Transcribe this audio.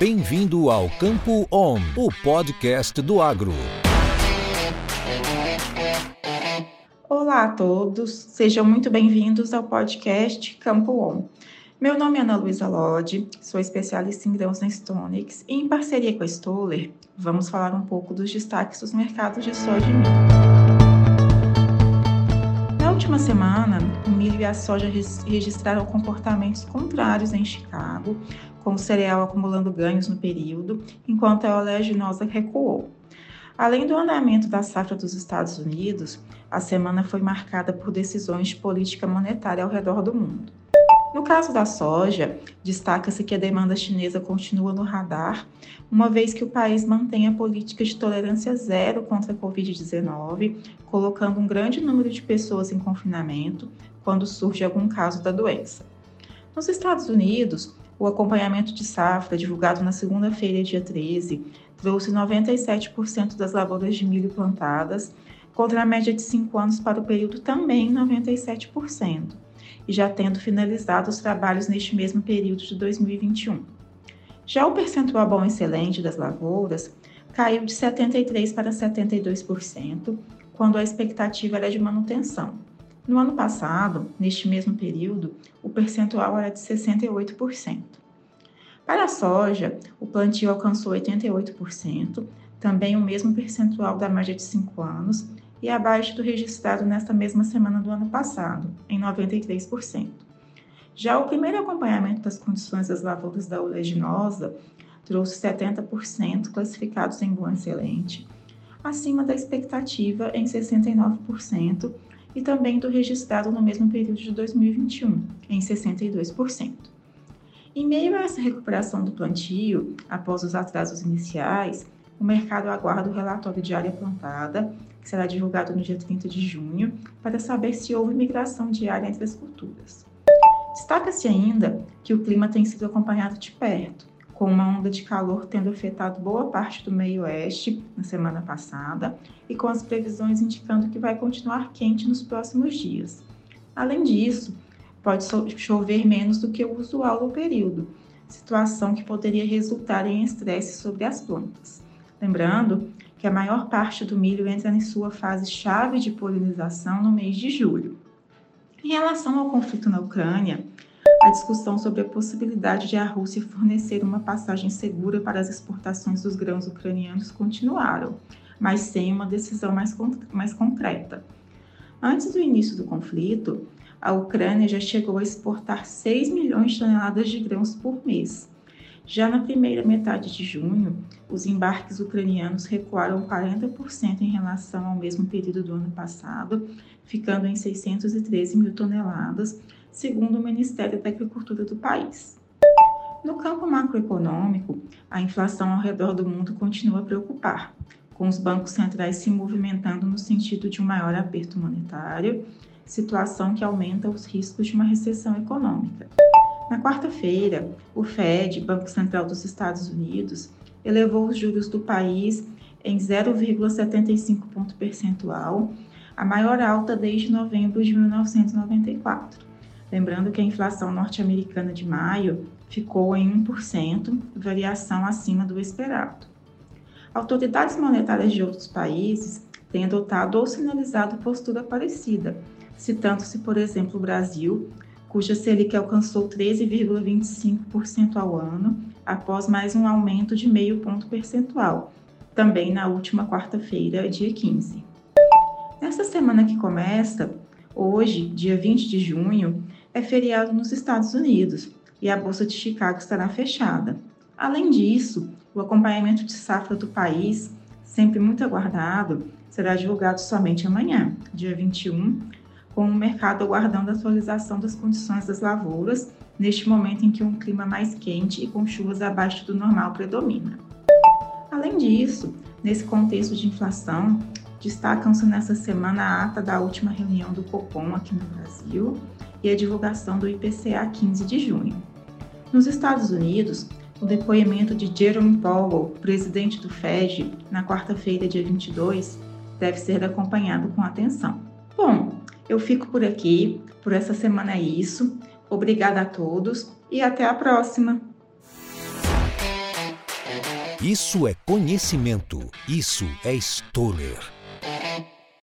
Bem-vindo ao Campo On, o podcast do agro. Olá a todos, sejam muito bem-vindos ao podcast Campo On. Meu nome é Ana Luísa Lodi, sou especialista em grãos na Stonix e, em parceria com a Stoller, vamos falar um pouco dos destaques dos mercados de soja e milho. Última semana, o milho e a soja registraram comportamentos contrários em Chicago, com o cereal acumulando ganhos no período, enquanto a oleaginosa recuou. Além do andamento da safra dos Estados Unidos, a semana foi marcada por decisões de política monetária ao redor do mundo. No caso da soja, destaca-se que a demanda chinesa continua no radar, uma vez que o país mantém a política de tolerância zero contra a Covid-19, colocando um grande número de pessoas em confinamento quando surge algum caso da doença. Nos Estados Unidos, o acompanhamento de safra, divulgado na segunda-feira, dia 13, trouxe 97% das lavouras de milho plantadas, contra a média de 5 anos para o período também 97%, e já tendo finalizado os trabalhos neste mesmo período de 2021. Já o percentual bom excelente das lavouras caiu de 73% para 72%, quando a expectativa era de manutenção. No ano passado, neste mesmo período, o percentual era de 68%. Para a soja, o plantio alcançou 88%, também o mesmo percentual da média de 5 anos, e abaixo do registrado nesta mesma semana do ano passado, em 93%. Já o primeiro acompanhamento das condições das lavouras da oleaginosa trouxe 70% classificados em bom excelente, acima da expectativa em 69%, e também do registrado no mesmo período de 2021, em 62%. Em meio a essa recuperação do plantio, após os atrasos iniciais, o mercado aguarda o relatório de área plantada, que será divulgado no dia 30 de junho, para saber se houve migração de área entre as culturas. Destaca-se ainda que o clima tem sido acompanhado de perto, com uma onda de calor tendo afetado boa parte do meio oeste na semana passada e com as previsões indicando que vai continuar quente nos próximos dias. Além disso, pode chover menos do que o usual no período, situação que poderia resultar em estresse sobre as plantas. Lembrando que a maior parte do milho entra em sua fase chave de polinização no mês de julho. Em relação ao conflito na Ucrânia, a discussão sobre a possibilidade de a Rússia fornecer uma passagem segura para as exportações dos grãos ucranianos continuaram, mas sem uma decisão mais, mais concreta. Antes do início do conflito, a Ucrânia já chegou a exportar 6 milhões de toneladas de grãos por mês. Já na primeira metade de junho, os embarques ucranianos recuaram 40% em relação ao mesmo período do ano passado, ficando em 613 mil toneladas, segundo o Ministério da Agricultura do país. No campo macroeconômico, a inflação ao redor do mundo continua a preocupar, com os bancos centrais se movimentando no sentido de um maior aperto monetário, situação que aumenta os riscos de uma recessão econômica. Na quarta-feira, o Fed, Banco Central dos Estados Unidos, elevou os juros do país em 0,75 ponto percentual, a maior alta desde novembro de 1994. Lembrando que a inflação norte-americana de maio ficou em 1%, variação acima do esperado. Autoridades monetárias de outros países têm adotado ou sinalizado postura parecida, citando-se, por exemplo, o Brasil, cuja Selic alcançou 13,25% ao ano, após mais um aumento de meio ponto percentual, também na última quarta-feira, dia 15. Nesta semana que começa, hoje, dia 20 de junho, é feriado nos Estados Unidos e a Bolsa de Chicago estará fechada. Além disso, o acompanhamento de safra do país, sempre muito aguardado, será divulgado somente amanhã, dia 21, com o mercado aguardando a atualização das condições das lavouras, neste momento em que um clima mais quente e com chuvas abaixo do normal predomina. Além disso, nesse contexto de inflação, destacam-se nessa semana a ata da última reunião do Copom aqui no Brasil, e a divulgação do IPCA 15 de junho. Nos Estados Unidos, o depoimento de Jerome Powell, presidente do FED, na quarta-feira, dia 22, deve ser acompanhado com atenção. Bom, eu fico por aqui, por essa semana é isso. Obrigada a todos e até a próxima! Isso é conhecimento. Isso é Stoller.